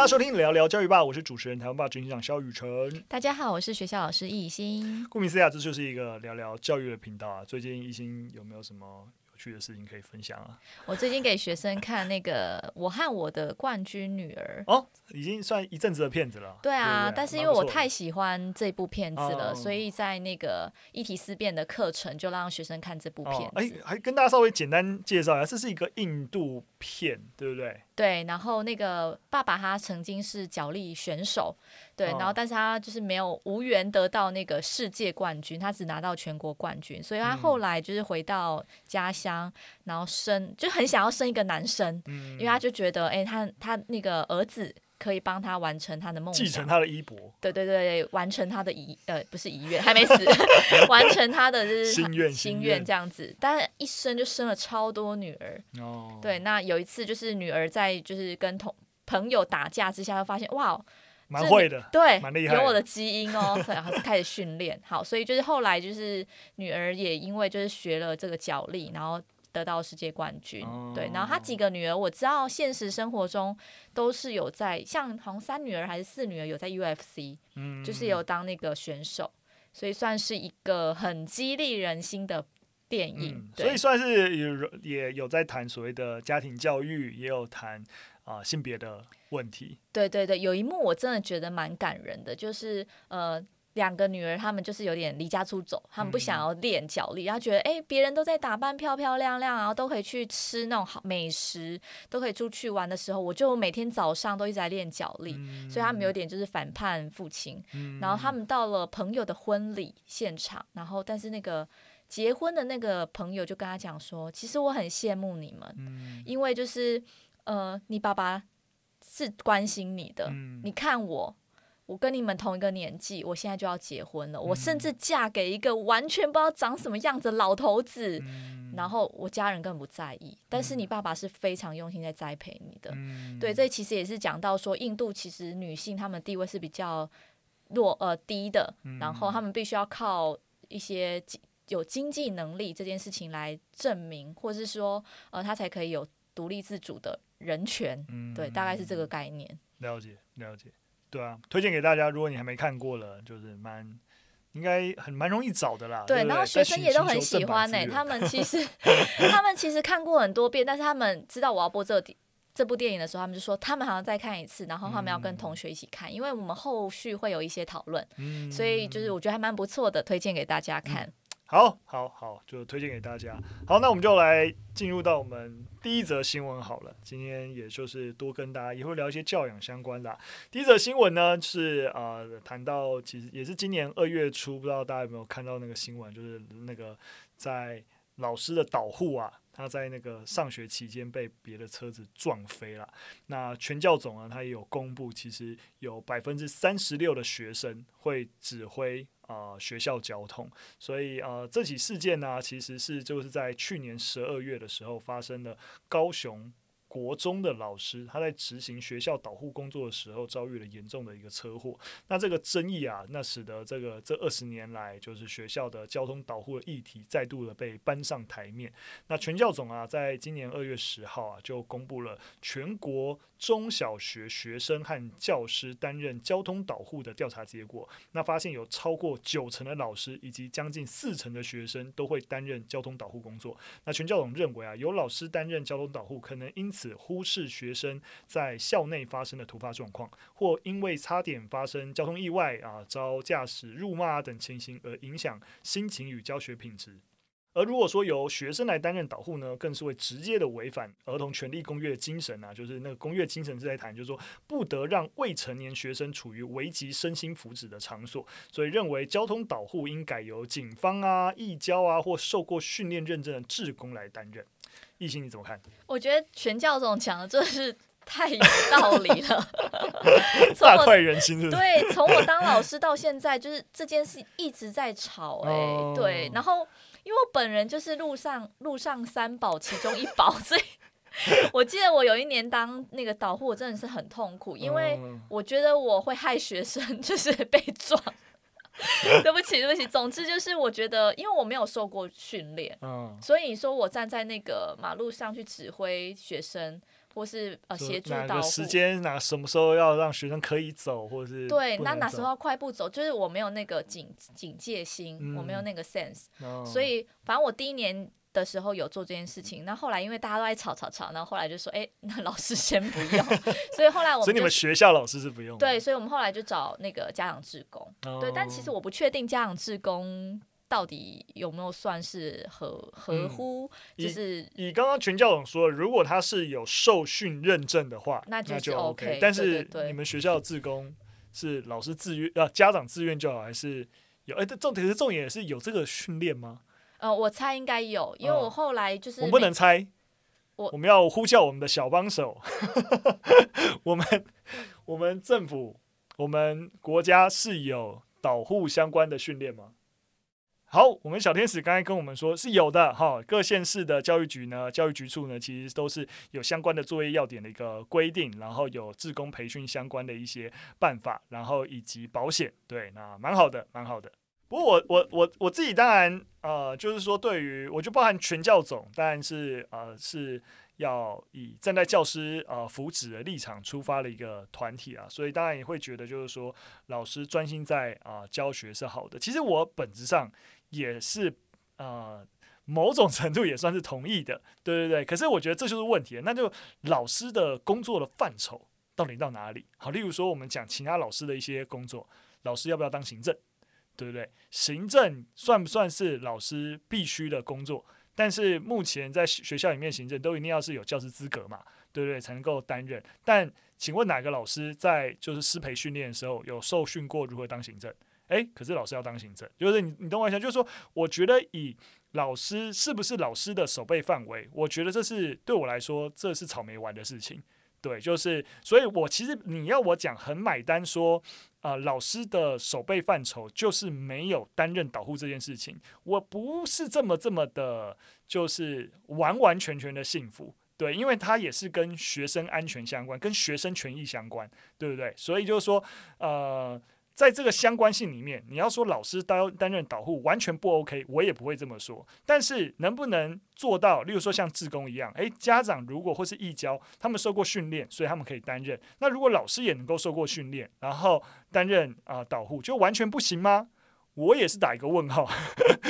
大家收听聊聊教育吧，我是主持人台湾爸执行长萧雨辰。大家好，我是学校老师易欣。顾名思义，这就是一个聊聊教育的频道啊。最近易欣有没有什么有？趣的事情可以分享啊！我最近给学生看那个《我和我的冠军女儿》哦，已经算一阵子的片子了。对啊，对对，但是因为我太喜欢这部片子了，哦、所以在那个议题思辨的课程就让学生看这部片子。哎、哦，还跟大家稍微简单介绍一下，这是一个印度片，对不对？对，然后那个爸爸他曾经是角力选手，对，然后但是他就是没有无缘得到那个世界冠军，他只拿到全国冠军，所以他后来就是回到家乡，然后生就很想要生一个男生，因为他就觉得，哎，他他那个儿子可以帮他完成他的梦想，继承他的衣钵，对对对，完成他的遗呃不是遗愿，还没死，完成他的就是心愿心愿。这样子，但是一生就生了超多女儿，哦，对，那有一次就是女儿在就是跟同朋友打架之下，就发现哇。蛮会的，对，蛮厉害，有我的基因哦，然后是开始训练，好，所以就是后来就是女儿也因为就是学了这个脚力，然后得到世界冠军，哦、对，然后他几个女儿我知道现实生活中都是有在，像好像三女儿还是四女儿有在 UFC，嗯，就是有当那个选手，所以算是一个很激励人心的电影，嗯、所以算是有也有在谈所谓的家庭教育，也有谈。啊，性别的问题。对对对，有一幕我真的觉得蛮感人的，就是呃，两个女儿她们就是有点离家出走，她们不想要练脚力，然后觉得哎，别人都在打扮漂漂亮亮，然后都可以去吃那种好美食，都可以出去玩的时候，我就每天早上都一直在练脚力，嗯、所以他们有点就是反叛父亲。嗯、然后他们到了朋友的婚礼现场，然后但是那个结婚的那个朋友就跟他讲说，其实我很羡慕你们，嗯、因为就是。呃，你爸爸是关心你的。嗯、你看我，我跟你们同一个年纪，我现在就要结婚了。嗯、我甚至嫁给一个完全不知道长什么样子的老头子，嗯、然后我家人根本不在意。但是你爸爸是非常用心在栽培你的。嗯、对，这其实也是讲到说，印度其实女性她们地位是比较弱呃低的，嗯、然后她们必须要靠一些有经济能力这件事情来证明，或是说呃她才可以有独立自主的。人权，嗯，对，大概是这个概念。了解，了解，对啊，推荐给大家。如果你还没看过了，就是蛮应该很蛮容易找的啦。对，对对，然后学生也都很喜欢呢、欸。他们 其实他们其实看过很多遍，但是他们知道我要播这这部电影的时候，他们就说他们好像再看一次，然后他们要跟同学一起看，嗯、因为我们后续会有一些讨论，嗯、所以就是我觉得还蛮不错的，推荐给大家看。嗯好，好，好，就推荐给大家。好，那我们就来进入到我们第一则新闻好了。今天也就是多跟大家也会聊一些教养相关的。第一则新闻呢是呃谈到，其实也是今年二月初，不知道大家有没有看到那个新闻，就是那个在老师的导护啊，他在那个上学期间被别的车子撞飞了。那全教总呢，他也有公布，其实有百分之三十六的学生会指挥。啊、学校交通，所以啊，这起事件呢、其实是就是在去年十二月的时候发生的高雄。国中的老师，他在执行学校导护工作的时候，遭遇了严重的一个车祸。那这个争议啊，那使得这个这二十年来，就是学校的交通导护的议题再度的被搬上台面。那全教总啊，在今年二月十号啊，就公布了全国中小学学生和教师担任交通导护的调查结果。那发现有超过九成的老师以及将近四成的学生都会担任交通导护工作。那全教总认为啊，有老师担任交通导护，可能因此。忽视学生在校内发生的突发状况，或因为差点发生交通意外啊，遭驾驶辱骂等情形而影响心情与教学品质。而如果说由学生来担任导护呢，更是会直接的违反儿童权利公约的精神啊，就是那个公约精神是在谈，就是说不得让未成年学生处于危及身心福祉的场所，所以认为交通导护应改由警方啊、义交啊或受过训练认证的志工来担任。易欣，你怎么看？我觉得全教总讲的真的是太有道理了，大快人心是是？对，从我当老师到现在，就是这件事一直在吵哎、欸，哦、对。然后，因为我本人就是路上路上三宝其中一宝，所以我记得我有一年当那个导护，我真的是很痛苦，因为我觉得我会害学生，就是被撞。对不起，对不起。总之就是，我觉得，因为我没有受过训练，嗯，所以你说我站在那个马路上去指挥学生，或是呃协助导护时间，哪什么时候要让学生可以走，或者是对，那哪时候要快步走，就是我没有那个警警戒心，嗯、我没有那个 sense，、哦、所以反正我第一年的时候有做这件事情，那后来因为大家都在吵吵吵，然后后来就说，哎、欸，那老师先不用，所以后来我们所以你们学校老师是不用，对，所以我们后来就找那个家长志工，哦、对，但其实我不确定家长志工。到底有没有算是合合乎？嗯、就是以刚刚全教总说，如果他是有受训认证的话，那就，那就 OK。但是你们学校的志工是老师自愿啊，家长自愿就好，还是有？哎、欸，重点是重点是有这个训练吗？呃，我猜应该有，因为我后来就是、嗯、我们不能猜，我我们要呼叫我们的小帮手，我们我们政府我们国家是有导护相关的训练吗？好，我们小天使刚才跟我们说是有的哈，各县市的教育局呢、教育局处呢，其实都是有相关的作业要点的一个规定，然后有自工培训相关的一些办法，然后以及保险，对，那蛮好的，蛮好的。不过我我我我自己当然呃，就是说对于我就包含全教总，当然是呃是。要以站在教师呃福祉的立场出发的一个团体啊，所以当然也会觉得就是说老师专心在啊、教学是好的。其实我本质上也是呃某种程度也算是同意的，对对对。可是我觉得这就是问题，那就老师的工作的范畴到底到哪里？好，例如说我们讲其他老师的一些工作，老师要不要当行政？对不对？行政算不算是老师必须的工作？但是目前在学校里面行政都一定要是有教师资格嘛，对不对？才能够担任。但请问哪个老师在就是师培训练的时候有受训过如何当行政？诶，可是老师要当行政，就是你你懂我意思？就是说，我觉得以老师是不是老师的守备范围，我觉得这是对我来说这是草莓玩的事情。对，就是所以，我其实你要我讲很买单说。啊，老师的守备范畴就是没有担任导护这件事情，我不是这么这么的，就是完完全全的幸福，对，因为他也是跟学生安全相关，跟学生权益相关，对不对？所以就是说，呃。在这个相关性里面，你要说老师担担任导护完全不 OK，我也不会这么说。但是能不能做到，例如说像志工一样，诶，家长如果或是义教，他们受过训练，所以他们可以担任。那如果老师也能够受过训练，然后担任啊、导护，就完全不行吗？我也是打一个问号，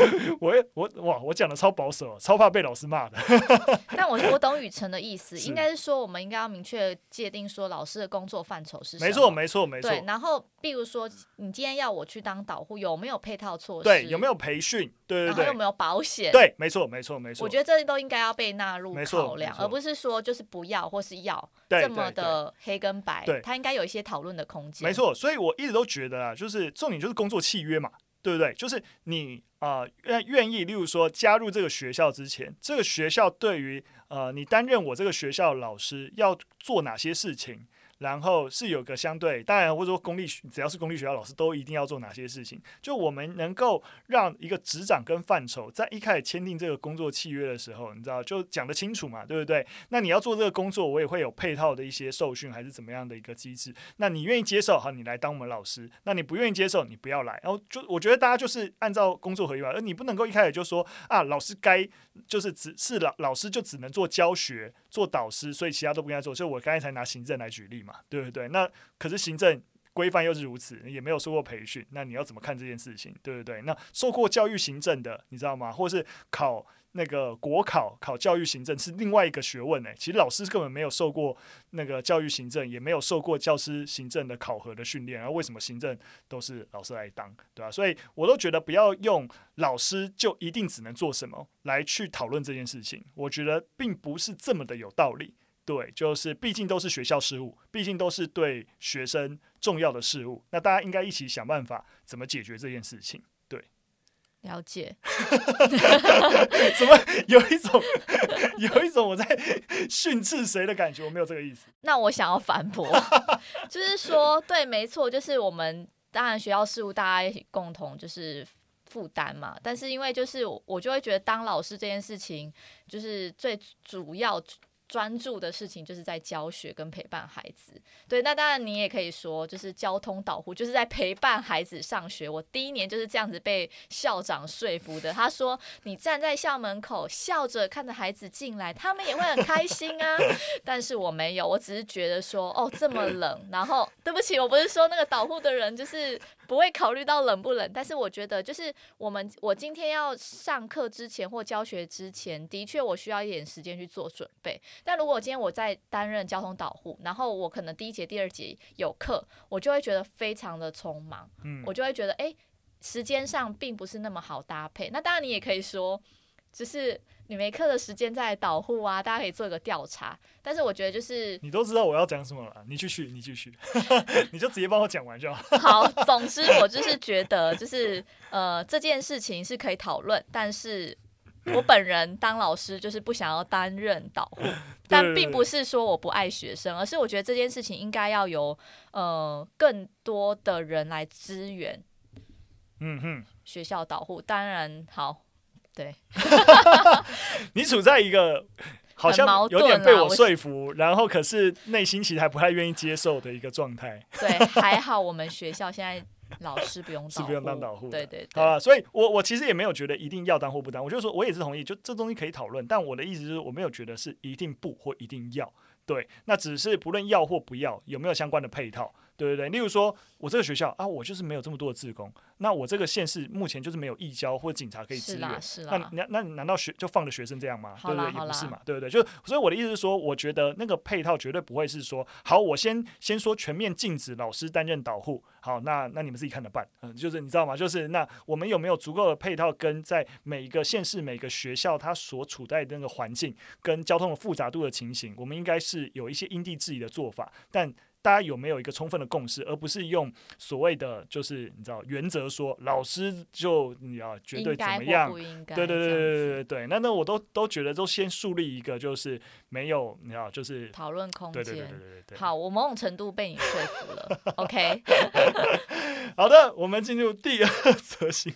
我我哇，我讲的超保守，超怕被老师骂的。但我我懂雨辰的意思，应该是说我们应该要明确界定说老师的工作范畴是什么。没错，没错，没错。对，然后比如说你今天要我去当导护，有没有配套措施？对，有没有培训？对对对。有没有保险？对，没错，没错，没错。我觉得这些都应该要被纳入考量，而不是说就是不要或是要这么的黑跟白。对，它应该有一些讨论的空间。没错，所以我一直都觉得啊，就是重点就是工作契约嘛。对不对？就是你啊，愿、愿意，例如说加入这个学校之前，这个学校对于呃你担任我这个学校老师要做哪些事情？然后是有个相对，当然或者说公立，只要是公立学校老师都一定要做哪些事情？就我们能够让一个职掌跟范畴在一开始签订这个工作契约的时候，你知道就讲得清楚嘛，对不对？那你要做这个工作，我也会有配套的一些受训还是怎么样的一个机制？那你愿意接受，好，你来当我们老师；那你不愿意接受，你不要来。然后就我觉得大家就是按照工作合约吧，而你不能够一开始就说啊，老师该就是只是老老师就只能做教学、做导师，所以其他都不应该做。所以我刚才才拿行政来举例嘛。对不对？那可是行政规范又是如此，也没有受过培训，那你要怎么看这件事情？对不对？那受过教育行政的，你知道吗？或是考那个国考考教育行政是另外一个学问呢。其实老师根本没有受过那个教育行政，也没有受过教师行政的考核的训练，然后为什么行政都是老师来当？对吧？所以我都觉得不要用老师就一定只能做什么来去讨论这件事情，我觉得并不是这么的有道理。对，就是毕竟都是学校事务，毕竟都是对学生重要的事务，那大家应该一起想办法怎么解决这件事情。对，了解。怎么有一种有一种我在训斥谁的感觉？我没有这个意思。那我想要反驳，就是说，对，没错，就是我们当然学校事务大家一起共同就是负担嘛。但是因为就是我就会觉得当老师这件事情，就是最主要。专注的事情就是在教学跟陪伴孩子。对，那当然你也可以说，就是交通导护就是在陪伴孩子上学。我第一年就是这样子被校长说服的。他说：“你站在校门口，笑着看着孩子进来，他们也会很开心啊。”但是我没有，我只是觉得说：“哦，这么冷。”然后对不起，我不是说那个导护的人就是不会考虑到冷不冷，但是我觉得就是我们我今天要上课之前或教学之前，的确我需要一点时间去做准备。但如果今天我在担任交通导护，然后我可能第一节、第二节有课，我就会觉得非常的匆忙，嗯，我就会觉得，哎，时间上并不是那么好搭配。那当然，你也可以说，只是你没课的时间在导护啊，大家可以做一个调查。但是我觉得，就是你都知道我要讲什么了，你继续，你继续，你就直接帮我讲完就好。好，总之我就是觉得，就是呃，这件事情是可以讨论，但是。我本人当老师就是不想要担任导护，但并不是说我不爱学生，而是我觉得这件事情应该要由呃更多的人来支援。嗯哼，学校导护当然好，对。你处在一个好像有点被我说服，然后可是内心其实还不太愿意接受的一个状态。对，还好我们学校现在。老师不用当是不用当导护，对对对，啊，所以我我其实也没有觉得一定要当或不当，我就说我也是同意，就这东西可以讨论，但我的意思就是我没有觉得是一定不或一定要，对，那只是不论要或不要，有没有相关的配套。对对对，例如说，我这个学校啊，我就是没有这么多的志工，那我这个县市目前就是没有义交或警察可以支援，是那那那难道学就放着学生这样吗？对不对？也不是嘛，对不对？就所以我的意思是说，我觉得那个配套绝对不会是说，好，我先先说全面禁止老师担任导护，好，那那你们自己看着办，嗯，就是你知道吗？就是那我们有没有足够的配套，跟在每一个县市每个学校它所处在的那个环境跟交通的复杂度的情形，我们应该是有一些因地制宜的做法，但。大家有没有一个充分的共识，而不是用所谓的就是你知道原则说老师就你要绝对怎么样？对对对对对对对。那那我都都觉得都先树立一个就是没有你知道就是讨论空间。对对对对对对。好，我某种程度被你说服了。OK。好的，我们进入第二则新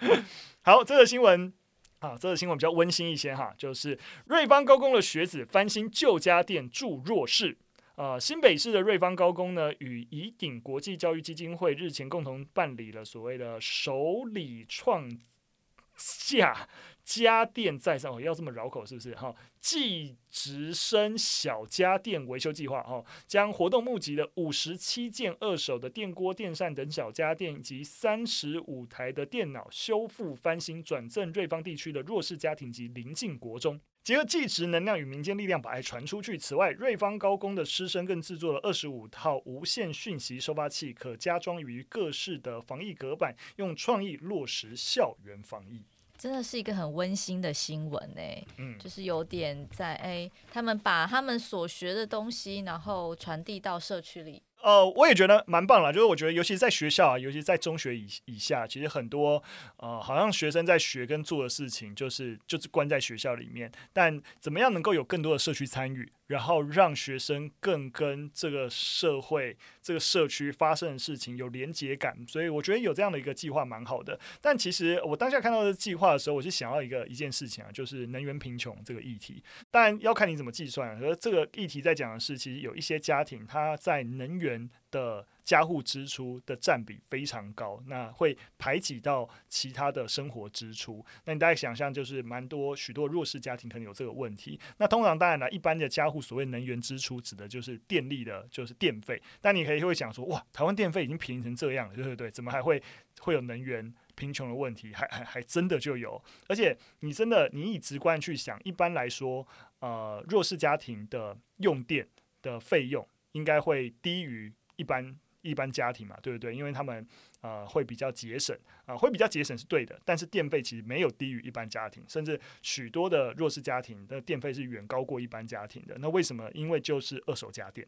闻。好，这个新闻啊，这个新闻比较温馨一些哈，就是瑞邦高工的学子翻新旧家电住弱势。呃，新北市的瑞芳高工呢，与颐鼎国际教育基金会日前共同办理了所谓的“首礼创下家电再上”，要这么绕口是不是？哈，技职生小家电维修计划，哈，将活动募集的五十七件二手的电锅、电扇等小家电，以及三十五台的电脑修复翻新，转赠瑞芳地区的弱势家庭及邻近国中。结合技职能量与民间力量，把爱传出去。此外，瑞芳高工的师生更制作了二十五套无线讯息收发器，可加装于各式的防疫隔板，用创意落实校园防疫。真的是一个很温馨的新闻呢。嗯，就是有点在哎，他们把他们所学的东西，然后传递到社区里。呃，我也觉得蛮棒了，就是我觉得，尤其是在学校啊，尤其是在中学以以下，其实很多呃，好像学生在学跟做的事情，就是就是关在学校里面，但怎么样能够有更多的社区参与？然后让学生更跟这个社会、这个社区发生的事情有连结感，所以我觉得有这样的一个计划蛮好的。但其实我当下看到的计划的时候，我是想要一个一件事情啊，就是能源贫穷这个议题。当然要看你怎么计算，而这个议题在讲的是，其实有一些家庭他在能源的家户支出的占比非常高，那会排挤到其他的生活支出。那你大概想象，就是蛮多许多弱势家庭可能有这个问题。那通常当然了，一般的家户所谓能源支出指的就是电力的，就是电费。但你可以会想说，哇，台湾电费已经便宜成这样了，对不对？怎么还会会有能源贫穷的问题？还还还真的就有。而且你真的，你以直观去想，一般来说，呃，弱势家庭的用电的费用应该会低于一般。一般家庭嘛，对不对？因为他们呃会比较节省啊、会比较节省是对的。但是电费其实没有低于一般家庭，甚至许多的弱势家庭的电费是远高过一般家庭的。那为什么？因为就是二手家电。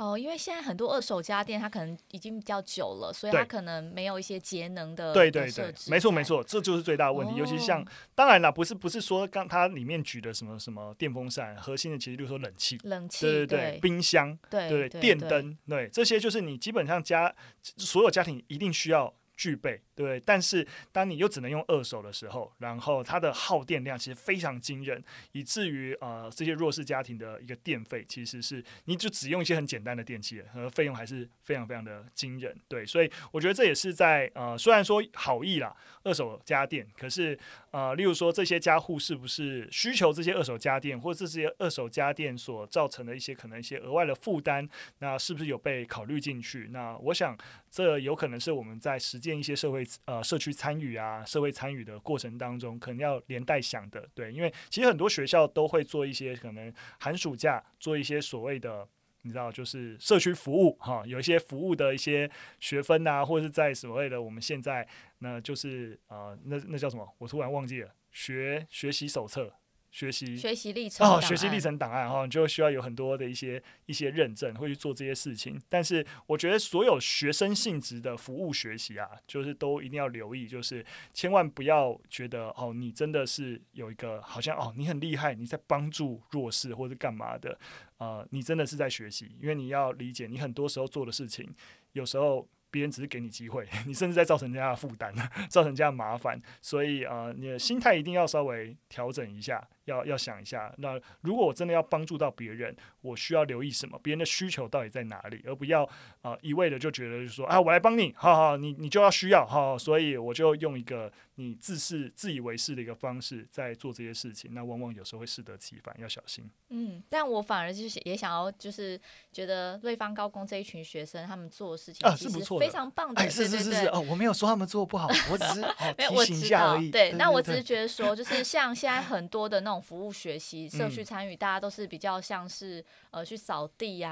哦，因为现在很多二手家电，它可能已经比较久了，所以它可能没有一些节能的对对对，没错没错，这就是最大的问题。哦、尤其像当然了，不是不是说刚它里面举的什么什么电风扇，核心的其实就是说冷气，冷气对对对，对冰箱对对，对？电灯，对这些就是你基本上家所有家庭一定需要具备，对。但是当你又只能用二手的时候，然后它的耗电量其实非常惊人，以至于呃这些弱势家庭的一个电费其实是你就只用一些很简单的电器，和费用还是非常非常的惊人。对，所以我觉得这也是在呃虽然说好意啦，二手家电，可是呃例如说这些家户是不是需求这些二手家电，或者这些二手家电所造成的一些可能一些额外的负担，那是不是有被考虑进去？那我想，这有可能是我们在实践一些社会呃社区参与啊，社会参与的过程当中，可能要连带想的。对，因为其实很多学校都会做一些可能寒暑假做一些所谓的，你知道，就是社区服务哈，有一些服务的一些学分呐，或者是在所谓的我们现在，那就是呃，那那叫什么？我突然忘记了，学学习手册。学习学习历程哦，学习历程档案哈，你就需要有很多的一些一些认证，会去做这些事情。但是我觉得所有学生性质的服务学习啊，就是都一定要留意，就是千万不要觉得哦，你真的是有一个好像哦，你很厉害，你在帮助弱势或者干嘛的，呃，你真的是在学习，因为你要理解，你很多时候做的事情，有时候。别人只是给你机会，你甚至在造成人家的负担，造成人家的麻烦，所以呃，你的心态一定要稍微调整一下。要要想一下，那如果我真的要帮助到别人，我需要留意什么？别人的需求到底在哪里？而不要啊、呃、一味的就觉得就是说啊，我来帮你，好好，你你就要需要，好，所以我就用一个你自视自以为是的一个方式在做这些事情，那往往有时候会适得其反，要小心。嗯，但我反而就是也想要，就是觉得瑞芳高工这一群学生他们做的事情啊是不错，非常棒的，哎，是是是是哦，我没有说他们做不好，我只是、提醒一下而已。对，那我只是觉得说，就是 像现在很多的那种。服务学习、社区参与，大家都是比较像是呃去扫地呀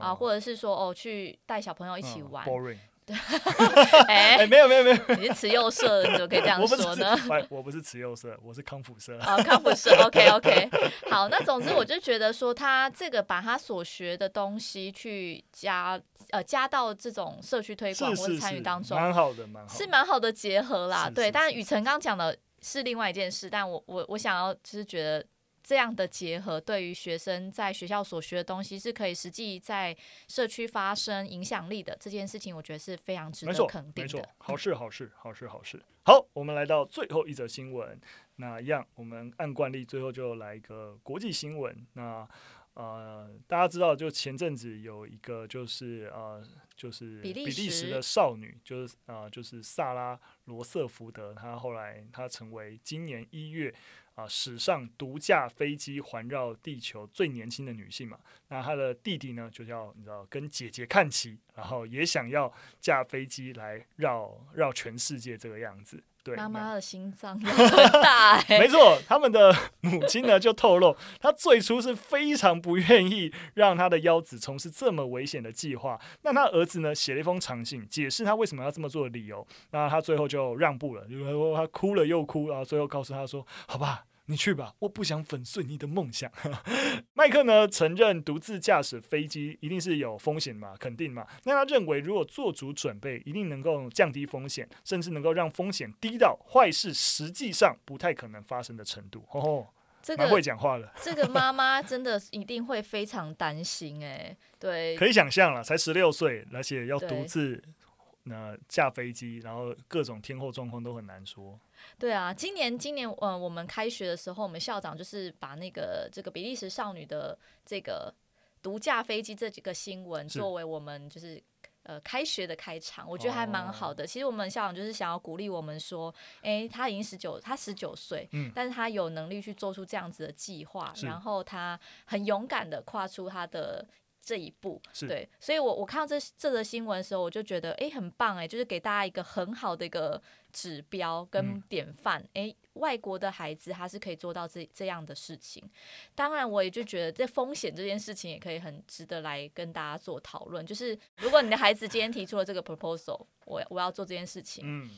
啊，或者是说哦去带小朋友一起玩。哎、欸欸，没有没有没有，你是慈幼社，你怎么可以这样说呢？我，我不是慈幼社，我是康复社。哦，康复社，OK OK。好，那总之我就觉得说，他这个把他所学的东西去加呃加到这种社区推广或者参与当中，蛮好的，蛮好的，是蛮好的结合啦。对，但是宇辰刚讲的。是另外一件事，但我我我想要就是觉得这样的结合，对于学生在学校所学的东西是可以实际在社区发生影响力的这件事情，我觉得是非常值得肯定的。没错，好事好事好事好事。好，我们来到最后一则新闻，那一样我们按惯例最后就来一个国际新闻。那呃，大家知道，就前阵子有一个就是呃。就是比利时的少女，就是啊、呃，就是萨拉罗瑟福德，她后来她成为今年一月啊、呃、史上独驾飞机环绕地球最年轻的女性嘛。那她的弟弟呢，就叫你知道跟姐姐看齐，然后也想要驾飞机来绕绕全世界这个样子。对妈妈的心脏很大哎、欸，没错，他们的母亲呢就透露，她最初是非常不愿意让她的幺子从事这么危险的计划。那他儿子呢写了一封长信，解释他为什么要这么做的理由。那他最后就让步了，就是说他哭了又哭，然后最后告诉他说：“好吧。”你去吧，我不想粉碎你的梦想。麦克呢承认独自驾驶飞机一定是有风险嘛，肯定嘛。那他认为如果做足准备，一定能够降低风险，甚至能够让风险低到坏事实际上不太可能发生的程度。哦，这个蛮会讲话了。这个妈妈真的一定会非常担心哎，对，可以想象了，才十六岁，而且要独自。那驾飞机，然后各种天候状况都很难说。对啊，今年今年呃，我们开学的时候，我们校长就是把那个这个比利时少女的这个独驾飞机这几个新闻作为我们就是呃开学的开场，我觉得还蛮好的。其实我们校长就是想要鼓励我们说，哎，他已经十九，他十九岁，嗯，但是他有能力去做出这样子的计划，然后他很勇敢的跨出他的。这一步，对，所以我我看到这这则新闻的时候，我就觉得，哎，很棒，哎，就是给大家一个很好的一个指标跟典范，哎、嗯，外国的孩子他是可以做到这这样的事情。当然，我也就觉得这风险这件事情也可以很值得来跟大家做讨论。就是如果你的孩子今天提出了这个 proposal，我我要做这件事情，嗯。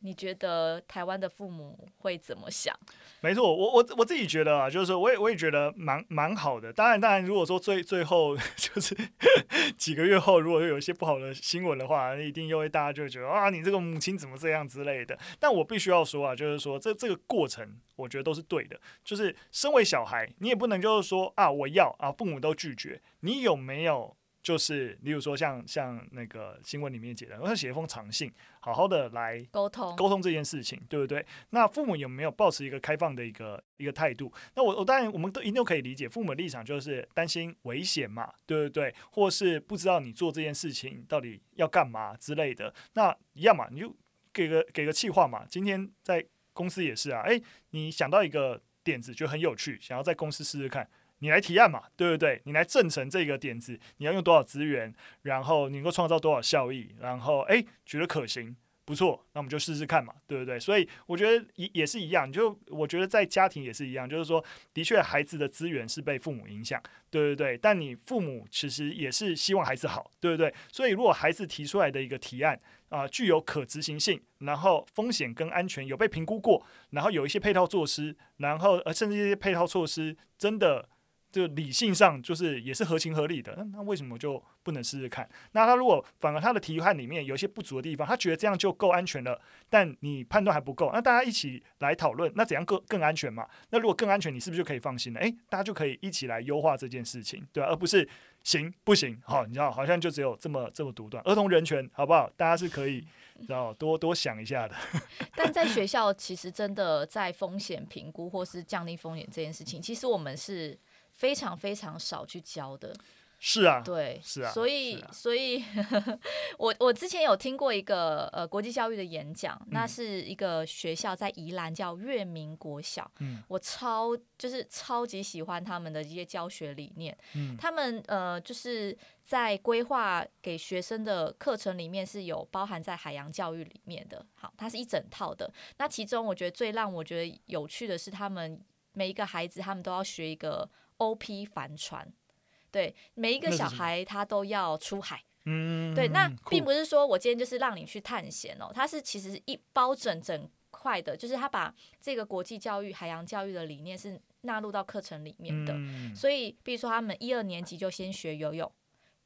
你觉得台湾的父母会怎么想？没错，我我我自己觉得啊，就是，我也我也觉得蛮蛮好的。当然，当然，如果说最最后 就是 几个月后，如果有一些不好的新闻的话，一定又会大家就觉得啊，你这个母亲怎么这样之类的。但我必须要说啊，就是说这这个过程，我觉得都是对的。就是身为小孩，你也不能就是说啊，我要啊，父母都拒绝，你有没有就是，例如说像像那个新闻里面写的，我写一封长信，好好的来沟通沟通这件事情，对不对？那父母有没有保持一个开放的一个一个态度？那我我当然我们都一定都可以理解，父母的立场就是担心危险嘛，对不对？或是不知道你做这件事情到底要干嘛之类的。那一样嘛，你就给个给个气话嘛。今天在公司也是啊，诶，你想到一个点子就很有趣，想要在公司试试看。你来提案嘛，对不对？你来证成这个点子，你要用多少资源，然后你能够创造多少效益，然后诶，觉得可行，不错，那我们就试试看嘛，对不对？所以我觉得也也是一样，就我觉得在家庭也是一样，就是说，的确孩子的资源是被父母影响，对不对？但你父母其实也是希望孩子好，对不对？所以如果孩子提出来的一个提案啊，具有可执行性，然后风险跟安全有被评估过，然后有一些配套措施，然后呃，甚至一些配套措施真的。就理性上就是也是合情合理的，那那为什么就不能试试看？那他如果反而他的提案里面有一些不足的地方，他觉得这样就够安全了，但你判断还不够，那大家一起来讨论，那怎样更更安全嘛？那如果更安全，你是不是就可以放心了？诶，大家就可以一起来优化这件事情，对吧？而不是行不行？好，你知道好像就只有这么这么独断。儿童人权好不好？大家是可以知道多多想一下的。但在学校，其实真的在风险评估或是降低风险这件事情，其实我们是。非常非常少去教的，是啊，对，是啊，所以，啊、所以，我我之前有听过一个呃国际教育的演讲，嗯、那是一个学校在宜兰叫月明国小，嗯，我超就是超级喜欢他们的一些教学理念，嗯，他们呃就是在规划给学生的课程里面是有包含在海洋教育里面的，好，它是一整套的。那其中我觉得最让我觉得有趣的是，他们每一个孩子他们都要学一个。OP 帆船，对，每一个小孩他都要出海，嗯，对，那并不是说我今天就是让你去探险哦，它是其实一包整整块的，就是他把这个国际教育、海洋教育的理念是纳入到课程里面的，嗯、所以比如说他们一二年级就先学游泳，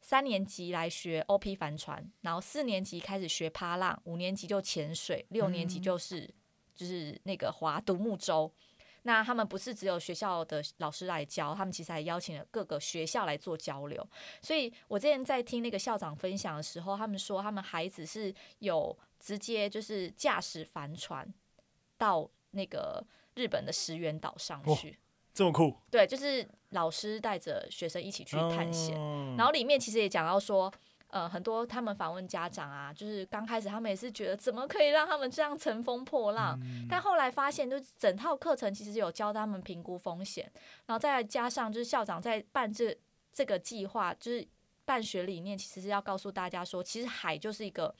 三年级来学 OP 帆船，然后四年级开始学趴浪，五年级就潜水，六年级就是、嗯、就是那个划独木舟。那他们不是只有学校的老师来教，他们其实还邀请了各个学校来做交流。所以我之前在听那个校长分享的时候，他们说他们孩子是有直接就是驾驶帆船到那个日本的石垣岛上去。哦，这么酷？对，就是老师带着学生一起去探险，哦，然后里面其实也讲到说。呃，很多他们访问家长啊，就是刚开始他们也是觉得怎么可以让他们这样乘风破浪，嗯、但后来发现，就是整套课程其实有教他们评估风险，然后再加上就是校长在办这这个计划，就是办学理念，其实是要告诉大家说，其实海就是一个。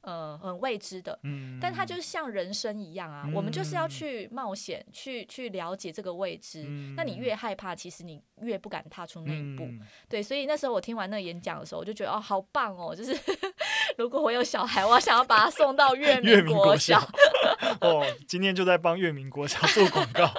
呃，很未知的，嗯，但它就是像人生一样啊，嗯、我们就是要去冒险，去去了解这个未知。嗯、那你越害怕，其实你越不敢踏出那一步。嗯、对，所以那时候我听完那个演讲的时候，我就觉得哦，好棒哦！就是 如果我有小孩，我要想要把他送到 月明国小。哦，今天就在帮月明国小做广告。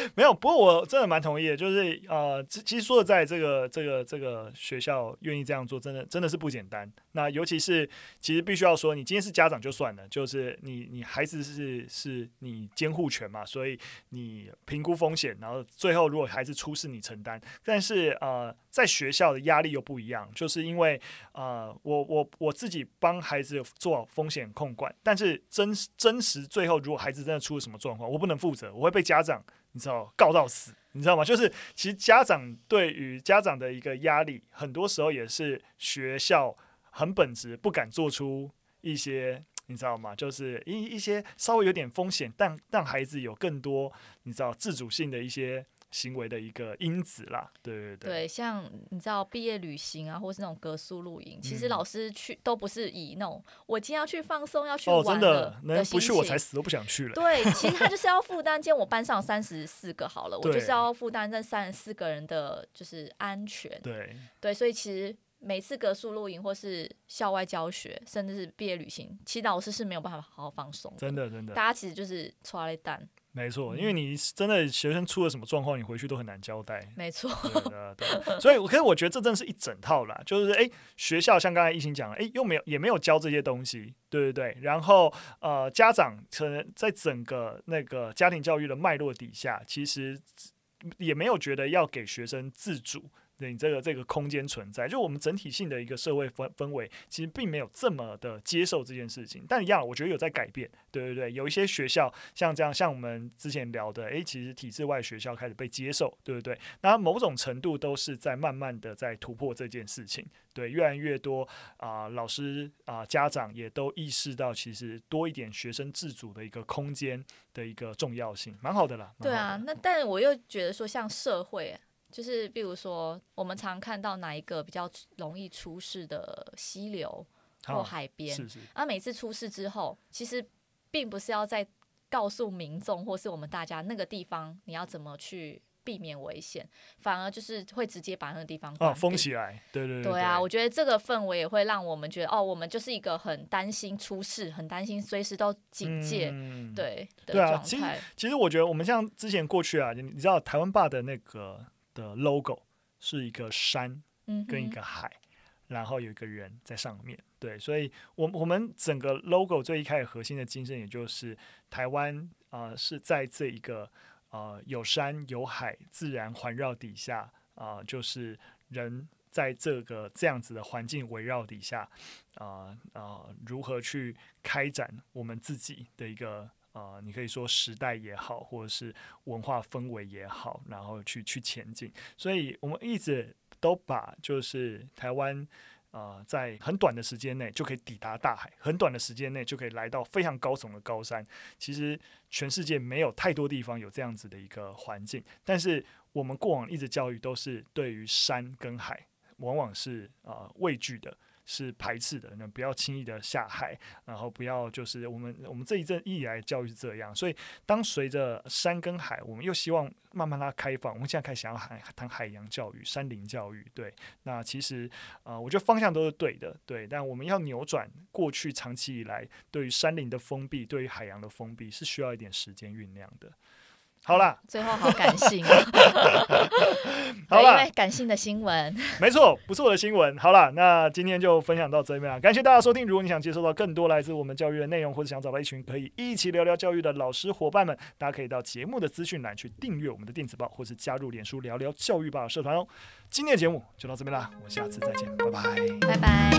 没有，不过我真的蛮同意的，就是呃，其实说的在这个这个这个学校愿意这样做，真的真的是不简单。那尤其是其实必须要说，你今天是家长就算了，就是你你孩子是是你监护权嘛，所以你评估风险，然后最后如果孩子出事你承担。但是呃，在学校的压力又不一样，就是因为呃，我我我自己帮孩子做风险控管，但是真真实最后如果孩子真的出了什么状况，我不能负责，我会被家长。你知道告到死，你知道吗？就是其实家长对于家长的一个压力，很多时候也是学校很本质不敢做出一些，你知道吗？就是一一些稍微有点风险，但让孩子有更多你知道自主性的一些。行为的一个因子啦，对对对。对，像你知道毕业旅行啊，或是那种格宿露营，其实老师去、嗯、都不是以那种我今天要去放松要去玩的，哦、真的，能不去我才死都不想去了。对，其实他就是要负担，今天我班上三十四个好了，我就是要负担这三十四个人的就是安全。对对，所以其实每次格宿露营或是校外教学，甚至是毕业旅行，其实老师是没有办法好好放松。真的真的，大家其实就是搓了一蛋。没错，因为你真的学生出了什么状况，你回去都很难交代。没错，对的，对。所以，可是我觉得这真是一整套啦，就是哎，学校像刚才一心讲了，哎，又没有也没有教这些东西，对对对。然后呃，家长可能在整个那个家庭教育的脉络底下，其实也没有觉得要给学生自主。对你这个这个空间存在，就我们整体性的一个社会氛氛围，其实并没有这么的接受这件事情。但一样，我觉得有在改变，对对对，有一些学校像这样，像我们之前聊的，诶，其实体制外学校开始被接受，对不对？那某种程度都是在慢慢的在突破这件事情，对，越来越多啊、呃，老师啊、呃，家长也都意识到，其实多一点学生自主的一个空间的一个重要性，蛮好的啦。对啊，那但我又觉得说，像社会。就是，比如说，我们常看到哪一个比较容易出事的溪流或海边，是是。啊，每次出事之后，其实并不是要再告诉民众或是我们大家那个地方你要怎么去避免危险，反而就是会直接把那个地方哦封起来。对对对。对啊，我觉得这个氛围也会让我们觉得，哦，我们就是一个很担心出事，很担心随时都警戒，嗯、对对啊。其实其实我觉得我们像之前过去啊，你知道台湾坝的那个。的 logo 是一个山跟一个海，嗯、然后有一个人在上面。对，所以我我们整个 logo 最一开始核心的精神，也就是台湾啊、呃、是在这一个呃有山有海自然环绕底下啊、呃，就是人在这个这样子的环境围绕底下啊啊、如何去开展我们自己的一个。啊、你可以说时代也好，或者是文化氛围也好，然后去去前进。所以我们一直都把就是台湾啊、在很短的时间内就可以抵达大海，很短的时间内就可以来到非常高耸的高山。其实全世界没有太多地方有这样子的一个环境，但是我们过往一直教育都是对于山跟海，往往是啊、畏惧的。是排斥的，那不要轻易的下海，然后不要就是我们我们这一阵以来教育是这样，所以当随着山跟海，我们又希望慢慢拉开放，我们现在开始想要海谈海洋教育、山林教育，对，那其实啊、呃，我觉得方向都是对的，对，但我们要扭转过去长期以来对于山林的封闭、对于海洋的封闭，是需要一点时间酝酿的。好了，最后好感性啊！好了，感性的新闻，没错，不错的新闻。好了，那今天就分享到这边了，感谢大家收听。如果你想接收到更多来自我们教育的内容，或者想找到一群可以一起聊聊教育的老师伙伴们，大家可以到节目的资讯栏去订阅我们的电子报，或是加入脸书聊聊教育吧社团哦。今天的节目就到这边啦，我们下次再见，拜拜，拜拜。